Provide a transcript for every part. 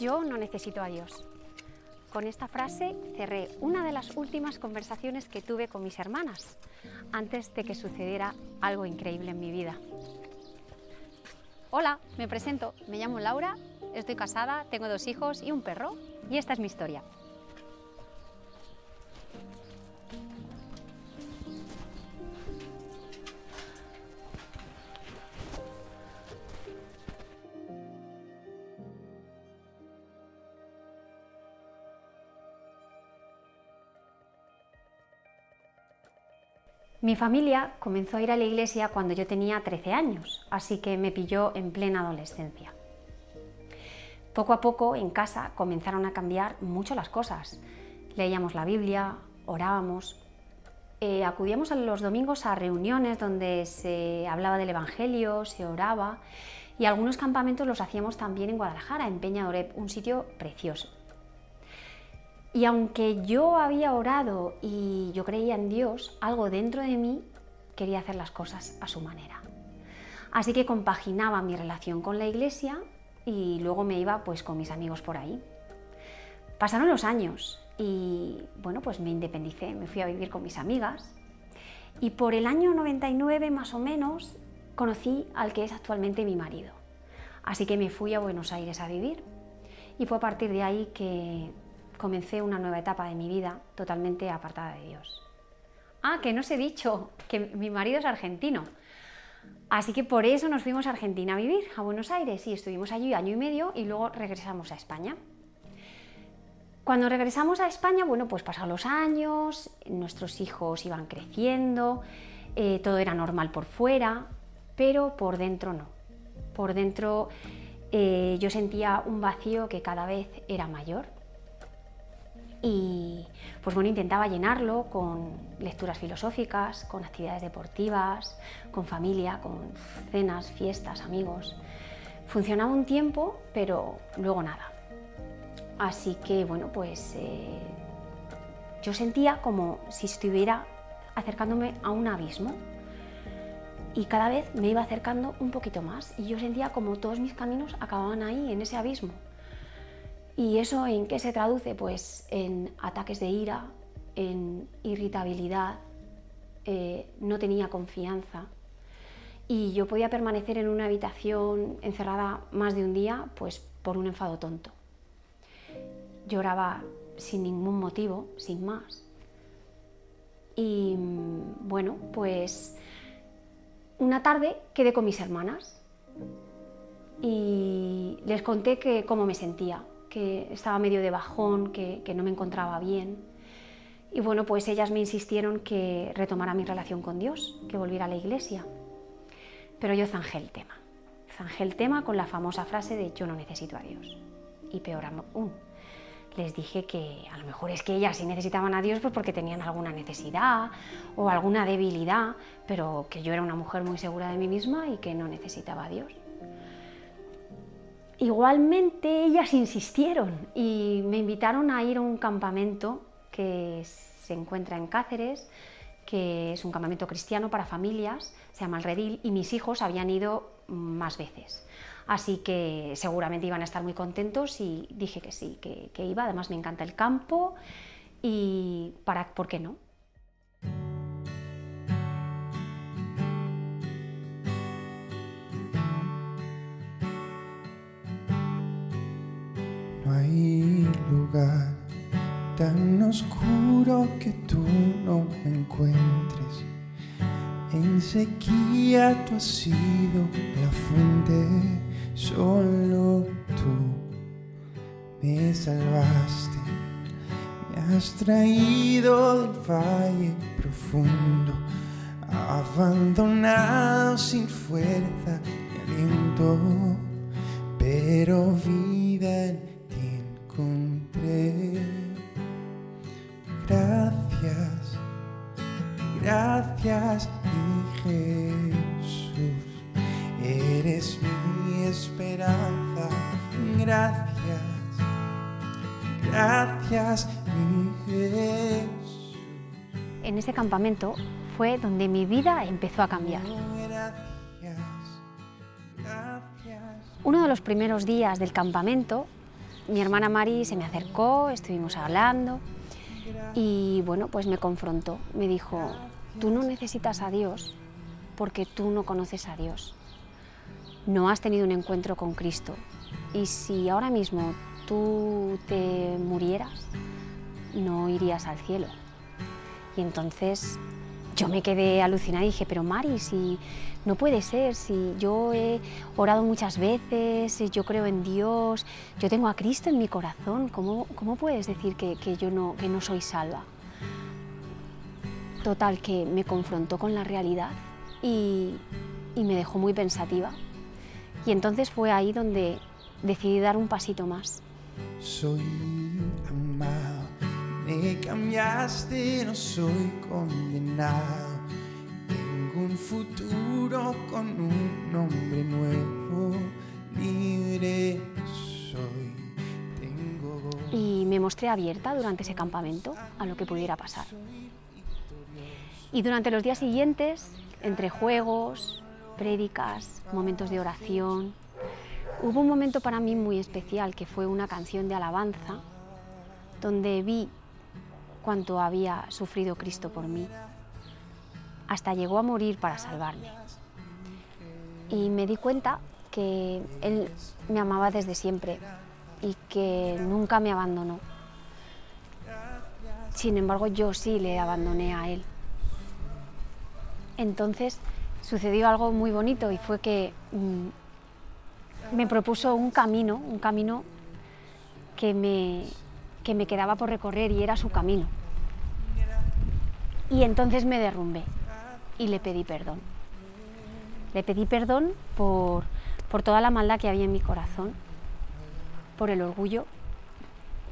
Yo no necesito a Dios. Con esta frase cerré una de las últimas conversaciones que tuve con mis hermanas antes de que sucediera algo increíble en mi vida. Hola, me presento, me llamo Laura, estoy casada, tengo dos hijos y un perro y esta es mi historia. Mi familia comenzó a ir a la iglesia cuando yo tenía 13 años, así que me pilló en plena adolescencia. Poco a poco en casa comenzaron a cambiar mucho las cosas. Leíamos la Biblia, orábamos, eh, acudíamos los domingos a reuniones donde se hablaba del Evangelio, se oraba y algunos campamentos los hacíamos también en Guadalajara, en Peña Oreb, un sitio precioso. Y aunque yo había orado y yo creía en Dios, algo dentro de mí quería hacer las cosas a su manera. Así que compaginaba mi relación con la iglesia y luego me iba pues con mis amigos por ahí. Pasaron los años y bueno, pues me independicé, me fui a vivir con mis amigas y por el año 99 más o menos conocí al que es actualmente mi marido. Así que me fui a Buenos Aires a vivir y fue a partir de ahí que comencé una nueva etapa de mi vida totalmente apartada de Dios. Ah, que no os he dicho que mi marido es argentino. Así que por eso nos fuimos a Argentina a vivir, a Buenos Aires, y estuvimos allí año y medio y luego regresamos a España. Cuando regresamos a España, bueno, pues pasaron los años, nuestros hijos iban creciendo, eh, todo era normal por fuera, pero por dentro no. Por dentro eh, yo sentía un vacío que cada vez era mayor y pues bueno, intentaba llenarlo con lecturas filosóficas, con actividades deportivas, con familia, con cenas, fiestas, amigos. Funcionaba un tiempo, pero luego nada. Así que bueno, pues eh, yo sentía como si estuviera acercándome a un abismo y cada vez me iba acercando un poquito más y yo sentía como todos mis caminos acababan ahí, en ese abismo. ¿Y eso en qué se traduce? Pues en ataques de ira, en irritabilidad, eh, no tenía confianza. Y yo podía permanecer en una habitación encerrada más de un día, pues por un enfado tonto. Lloraba sin ningún motivo, sin más. Y bueno, pues una tarde quedé con mis hermanas y les conté que cómo me sentía, que estaba medio de bajón, que, no me encontraba bien. Y bueno, pues ellas me insistieron que retomara mi relación con Dios, que volviera a la iglesia. Pero yo zanjé el tema. Zanjé el tema con la famosa frase de yo no necesito a Dios. Y peor aún, les dije que a lo mejor es que ellas sí necesitaban a Dios pues porque tenían alguna necesidad o alguna debilidad, pero que yo era una mujer muy segura de mí misma y que no necesitaba a Dios. Igualmente ellas insistieron y me invitaron a ir a un campamento que se encuentra en Cáceres, que es un campamento cristiano para familias, se llama El Redil, y mis hijos habían ido más veces. Así que seguramente iban a estar muy contentos y dije que sí, que, iba. Además me encanta el campo y para, ¿por qué no? Tan oscuro que tú no me encuentres. En sequía tú has sido la fuente, solo tú me salvaste. Me has traído del valle profundo, abandonado sin fuerza ni aliento, pero vida en Gracias, gracias mi Jesús, eres mi esperanza. Gracias, gracias mi Jesús. En ese campamento fue donde mi vida empezó a cambiar. Uno de los primeros días del campamento mi hermana Mari se me acercó, estuvimos hablando y bueno, pues me confrontó. Me dijo, tú no necesitas a Dios porque tú no conoces a Dios. No has tenido un encuentro con Cristo. Y si ahora mismo tú te murieras, no irías al cielo. Y entonces yo me quedé alucinada y dije, pero Mari, si no puede ser, si yo he orado muchas veces, yo creo en Dios, yo tengo a Cristo en mi corazón, ¿cómo, cómo puedes decir que, que yo no, que no soy salva? Total, que me confrontó con la realidad y, y me dejó muy pensativa. Y entonces fue ahí donde decidí dar un pasito más. Soy amado, me cambiaste, no soy condenado. Tengo un futuro con un nombre nuevo, libre soy. Tengo Y me mostré abierta durante ese campamento a lo que pudiera pasar. Y durante los días siguientes, entre juegos, prédicas, momentos de oración, hubo un momento para mí muy especial que fue una canción de alabanza donde vi cuánto había sufrido Cristo por mí. Hasta llegó a morir para salvarme. Y me di cuenta que Él me amaba desde siempre y que nunca me abandonó. Sin embargo, yo sí le abandoné a Él. Entonces sucedió algo muy bonito y fue que mm, me propuso un camino, un camino que me, que me quedaba por recorrer y era su camino. Y entonces me derrumbé y le pedí perdón. Le pedí perdón por, por toda la maldad que había en mi corazón, por el orgullo,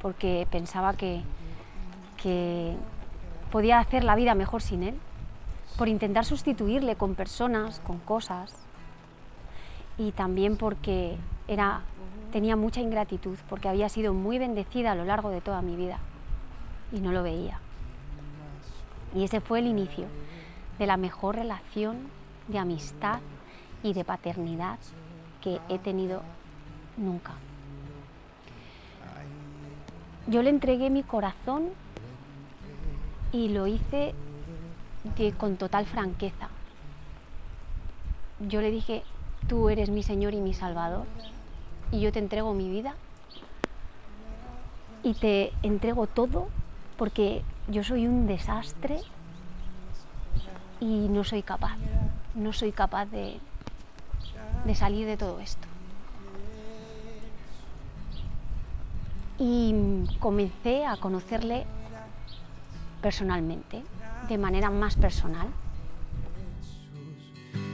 porque pensaba que, que podía hacer la vida mejor sin él, por intentar sustituirle con personas, con cosas, y también porque era, tenía mucha ingratitud, porque había sido muy bendecida a lo largo de toda mi vida y no lo veía. Y ese fue el inicio de la mejor relación de amistad y de paternidad que he tenido nunca. Yo le entregué mi corazón y lo hice con total franqueza. Yo le dije, tú eres mi Señor y mi Salvador y yo te entrego mi vida y te entrego todo porque yo soy un desastre y no soy capaz, no soy capaz de, de salir de todo esto. Y comencé a conocerle personalmente, de manera más personal.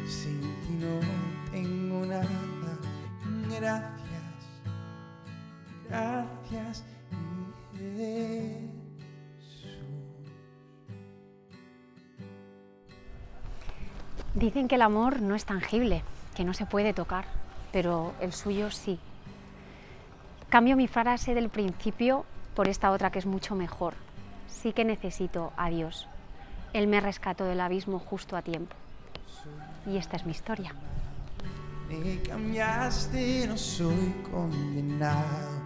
Sin ti no tengo nada. Gracias, gracias, mi Jesús. Dicen que el amor no es tangible, que no se puede tocar, pero el suyo sí. Cambio mi frase del principio por esta otra que es mucho mejor. Sí que necesito a Dios. Él me rescató del abismo justo a tiempo. Y esta es mi historia. Me cambiaste, no soy condenado.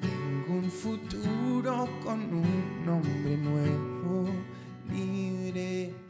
Tengo un futuro con un nombre nuevo, libre